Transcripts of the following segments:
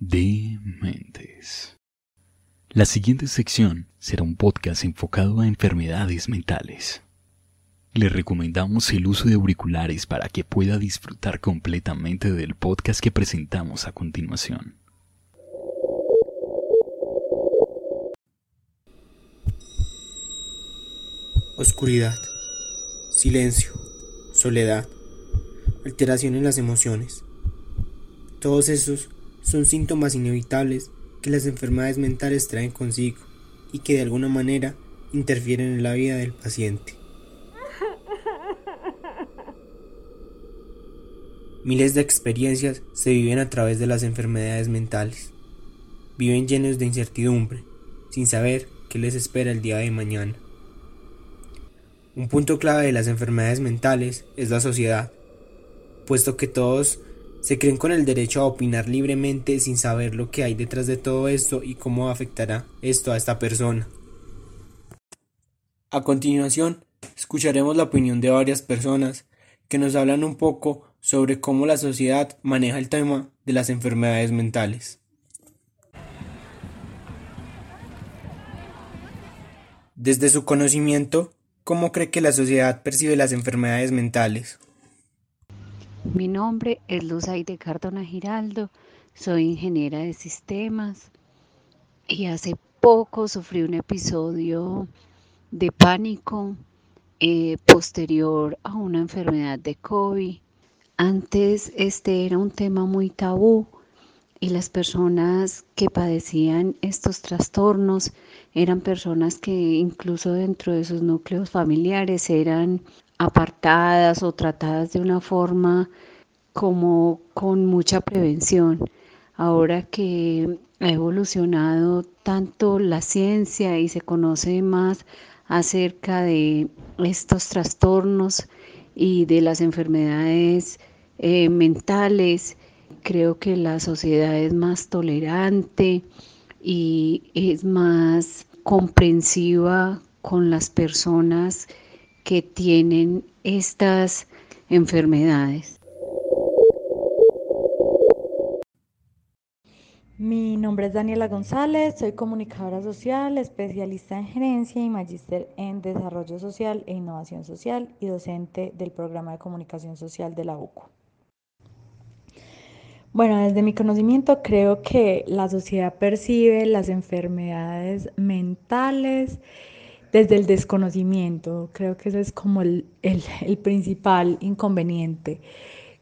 Dementes. La siguiente sección será un podcast enfocado a enfermedades mentales. Le recomendamos el uso de auriculares para que pueda disfrutar completamente del podcast que presentamos a continuación. Oscuridad, silencio, soledad, alteración en las emociones. Todos esos son síntomas inevitables que las enfermedades mentales traen consigo y que de alguna manera interfieren en la vida del paciente. Miles de experiencias se viven a través de las enfermedades mentales. Viven llenos de incertidumbre, sin saber qué les espera el día de mañana. Un punto clave de las enfermedades mentales es la sociedad, puesto que todos se creen con el derecho a opinar libremente sin saber lo que hay detrás de todo esto y cómo afectará esto a esta persona. A continuación, escucharemos la opinión de varias personas que nos hablan un poco sobre cómo la sociedad maneja el tema de las enfermedades mentales. Desde su conocimiento, ¿Cómo cree que la sociedad percibe las enfermedades mentales? Mi nombre es Luzaide Cardona Giraldo, soy ingeniera de sistemas y hace poco sufrí un episodio de pánico eh, posterior a una enfermedad de COVID. Antes este era un tema muy tabú y las personas que padecían estos trastornos eran personas que incluso dentro de sus núcleos familiares eran apartadas o tratadas de una forma como con mucha prevención. Ahora que ha evolucionado tanto la ciencia y se conoce más acerca de estos trastornos y de las enfermedades eh, mentales, creo que la sociedad es más tolerante y es más comprensiva con las personas que tienen estas enfermedades. Mi nombre es Daniela González, soy comunicadora social, especialista en gerencia y magíster en desarrollo social e innovación social y docente del programa de comunicación social de la UCO. Bueno, desde mi conocimiento creo que la sociedad percibe las enfermedades mentales desde el desconocimiento. Creo que ese es como el, principal inconveniente,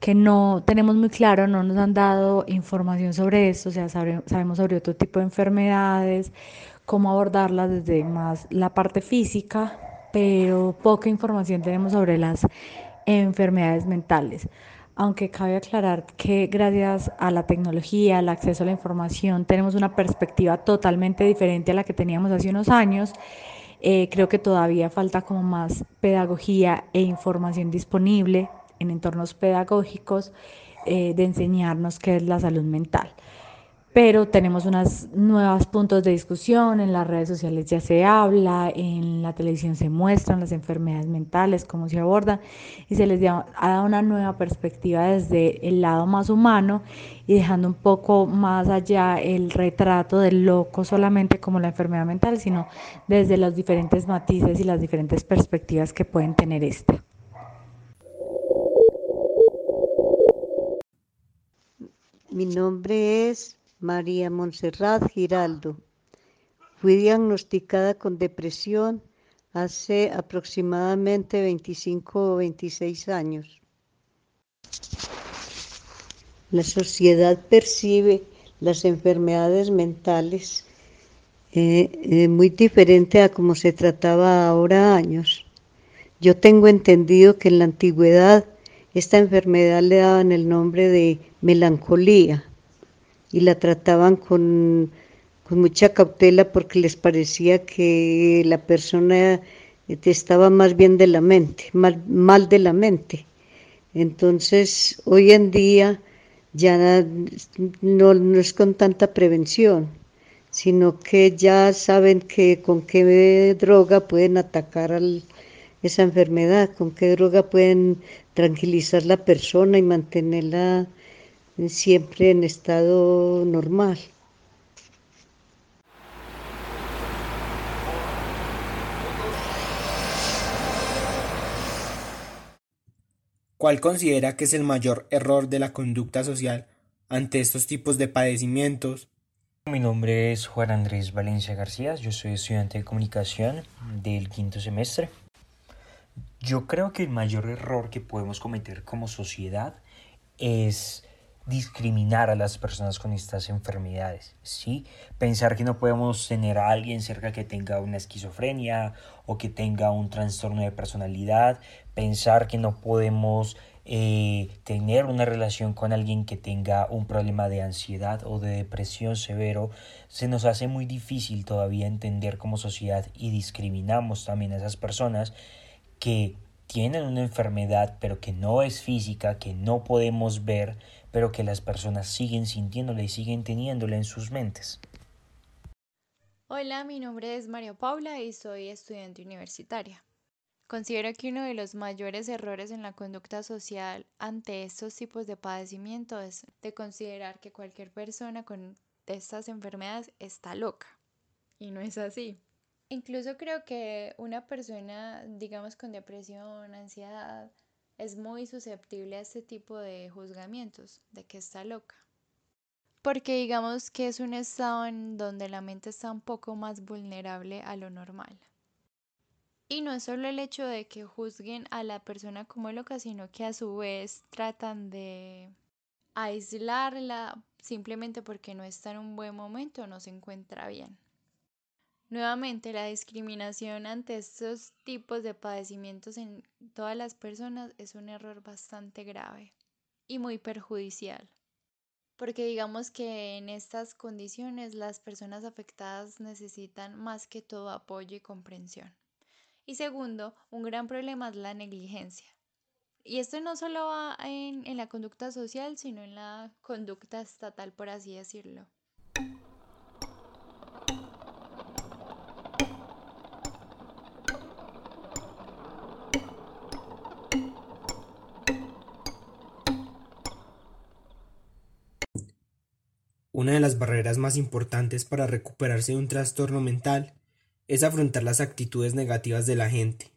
que no tenemos muy claro, no nos han dado información sobre esto, o sea, sabemos sobre otro tipo de enfermedades, cómo abordarlas desde más la parte física, pero poca información tenemos sobre las enfermedades mentales aunque cabe aclarar que gracias a la tecnología, al acceso a la información, tenemos una perspectiva totalmente diferente a la que teníamos hace unos años. Eh, creo que todavía falta como más pedagogía e información disponible en entornos pedagógicos eh, de enseñarnos qué es la salud mental pero tenemos unos nuevos puntos de discusión, en las redes sociales ya se habla, en la televisión se muestran las enfermedades mentales, cómo se abordan, y se les ha dado una nueva perspectiva desde el lado más humano y dejando un poco más allá el retrato del loco solamente como la enfermedad mental, sino desde los diferentes matices y las diferentes perspectivas que pueden tener esta. Mi nombre es María Montserrat Giraldo. Fui diagnosticada con depresión hace aproximadamente 25 o 26 años. La sociedad percibe las enfermedades mentales eh, eh, muy diferente a como se trataba ahora años. Yo tengo entendido que en la antigüedad esta enfermedad le daban el nombre de melancolía y la trataban con, mucha cautela porque les parecía que la persona estaba más bien de la mente, mal, mal de la mente. Entonces, hoy en día ya no, es con tanta prevención, sino que ya saben que con qué droga pueden atacar esa enfermedad, con qué droga pueden tranquilizar la persona y mantenerla siempre en estado normal. ¿Cuál considera que es el mayor error de la conducta social ante estos tipos de padecimientos? Mi nombre es Juan Andrés Valencia García, yo soy estudiante de comunicación del quinto semestre. Yo creo que el mayor error que podemos cometer como sociedad es discriminar a las personas con estas enfermedades, ¿sí? Pensar que no podemos tener a alguien cerca que tenga una esquizofrenia o que tenga un trastorno de personalidad, pensar que no podemos eh, tener una relación con alguien que tenga un problema de ansiedad o de depresión severo, se nos hace muy difícil todavía entender como sociedad y discriminamos también a esas personas que tienen una enfermedad pero que no es física, que no podemos ver, pero que las personas siguen sintiéndola y siguen teniéndola en sus mentes. Hola, mi nombre es María Paula y soy estudiante universitaria. Considero que uno de los mayores errores en la conducta social ante estos tipos de padecimiento es de considerar que cualquier persona con estas enfermedades está loca. Y no es así. Incluso creo que una persona, digamos, con depresión, ansiedad, es muy susceptible a este tipo de juzgamientos, de que está loca. Porque digamos que es un estado en donde la mente está un poco más vulnerable a lo normal. Y no es solo el hecho de que juzguen a la persona como loca, sino que a su vez tratan de aislarla simplemente porque no está en un buen momento o no se encuentra bien. Nuevamente, la discriminación ante estos tipos de padecimientos en todas las personas es un error bastante grave y muy perjudicial. Porque digamos que en estas condiciones las personas afectadas necesitan más que todo apoyo y comprensión. Y segundo, un gran problema es la negligencia. Y esto no solo va en, en la conducta social, sino en la conducta estatal, por así decirlo. Una de las barreras más importantes para recuperarse de un trastorno mental es afrontar las actitudes negativas de la gente.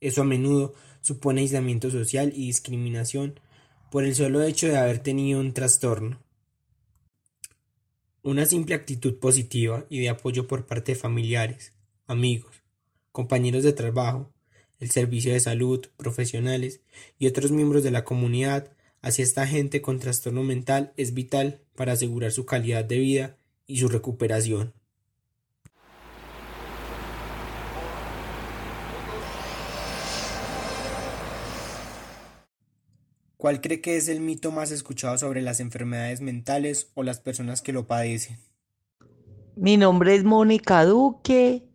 Eso a menudo supone aislamiento social y discriminación por el solo hecho de haber tenido un trastorno. Una simple actitud positiva y de apoyo por parte de familiares, amigos, compañeros de trabajo, el servicio de salud, profesionales y otros miembros de la comunidad hacia esta gente con trastorno mental es vital para asegurar su calidad de vida y su recuperación. ¿Cuál cree que es el mito más escuchado sobre las enfermedades mentales o las personas que lo padecen? Mi nombre es Mónica Duque,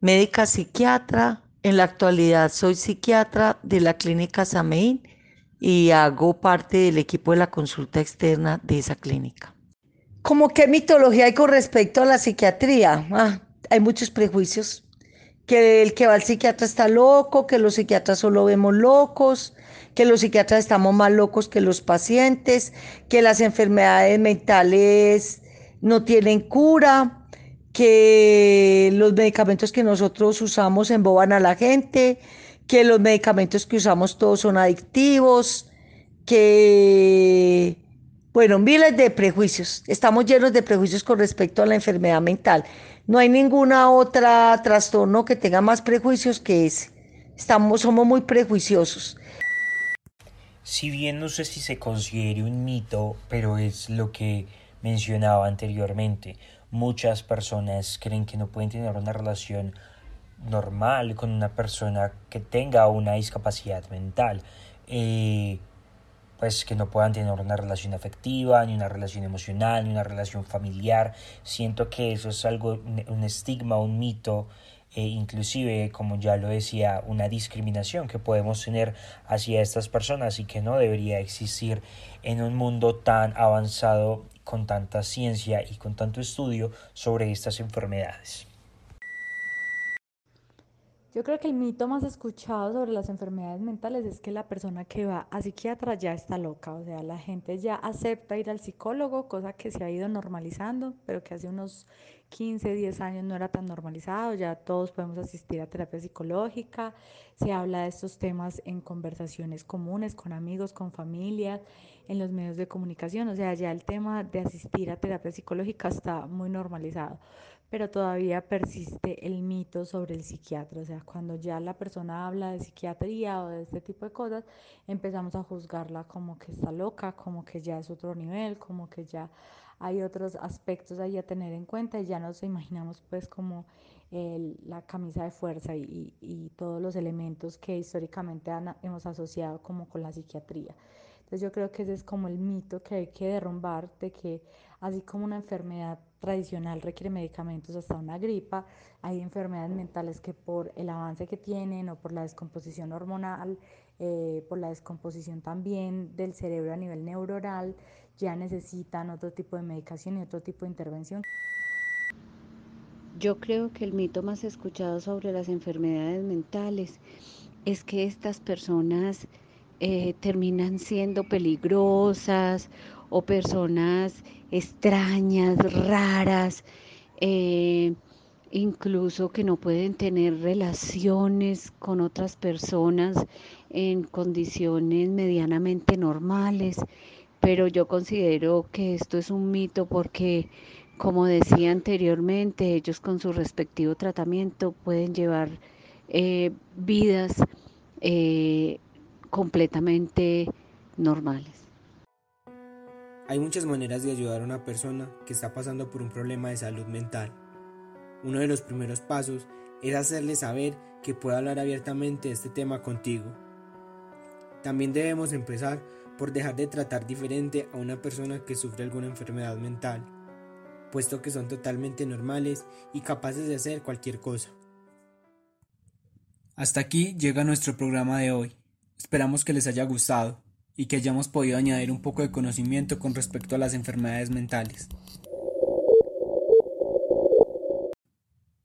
médica psiquiatra. En la actualidad soy psiquiatra de la clínica Sameín y hago parte del equipo de la consulta externa de esa clínica. ¿Cómo qué mitología hay con respecto a la psiquiatría? Ah, hay muchos prejuicios. Que el que va al psiquiatra está loco, que los psiquiatras solo vemos locos, que los psiquiatras estamos más locos que los pacientes, que las enfermedades mentales no tienen cura, que los medicamentos que nosotros usamos emboban a la gente, que los medicamentos que usamos todos son adictivos, que, bueno, miles de prejuicios. Estamos llenos de prejuicios con respecto a la enfermedad mental. No hay ninguna otra trastorno que tenga más prejuicios que ese. Estamos, somos muy prejuiciosos. Si bien no sé si se considere un mito, pero es lo que mencionaba anteriormente. Muchas personas creen que no pueden tener una relación normal con una persona que tenga una discapacidad mental. Eh, pues que no puedan tener una relación afectiva, ni una relación emocional, ni una relación familiar. Siento que eso es algo, un estigma, un mito e inclusive, como ya lo decía, una discriminación que podemos tener hacia estas personas y que no debería existir en un mundo tan avanzado con tanta ciencia y con tanto estudio sobre estas enfermedades. Yo creo que el mito más escuchado sobre las enfermedades mentales es que la persona que va a psiquiatra ya está loca, o sea, la gente ya acepta ir al psicólogo, cosa que se ha ido normalizando, pero que hace unos 15, 10 años no era tan normalizado, ya todos podemos asistir a terapia psicológica, se habla de estos temas en conversaciones comunes, con amigos, con familias, en los medios de comunicación, o sea, ya el tema de asistir a terapia psicológica está muy normalizado pero todavía persiste el mito sobre el psiquiatra. O sea, cuando ya la persona habla de psiquiatría o de este tipo de cosas, empezamos a juzgarla como que está loca, como que ya es otro nivel, como que ya hay otros aspectos ahí a tener en cuenta y ya nos imaginamos pues como la camisa de fuerza y, y, todos los elementos que históricamente hemos asociado como con la psiquiatría. Entonces yo creo que ese es como el mito que hay que derrumbar de que así como una enfermedad tradicional requiere medicamentos hasta una gripa, hay enfermedades mentales que por el avance que tienen o por la descomposición hormonal, eh, por la descomposición también del cerebro a nivel neuronal, ya necesitan otro tipo de medicación y otro tipo de intervención. Yo creo que el mito más escuchado sobre las enfermedades mentales es que estas personas eh, terminan siendo peligrosas o personas extrañas, raras, eh, incluso que no pueden tener relaciones con otras personas en condiciones medianamente normales. Pero yo considero que esto es un mito porque, como decía anteriormente, ellos con su respectivo tratamiento pueden llevar eh, vidas completamente normales. Hay muchas maneras de ayudar a una persona que está pasando por un problema de salud mental. Uno de los primeros pasos es hacerle saber que puede hablar abiertamente de este tema contigo. También debemos empezar por dejar de tratar diferente a una persona que sufre alguna enfermedad mental, puesto que son totalmente normales y capaces de hacer cualquier cosa. Hasta aquí llega nuestro programa de hoy. Esperamos que les haya gustado y que hayamos podido añadir un poco de conocimiento con respecto a las enfermedades mentales.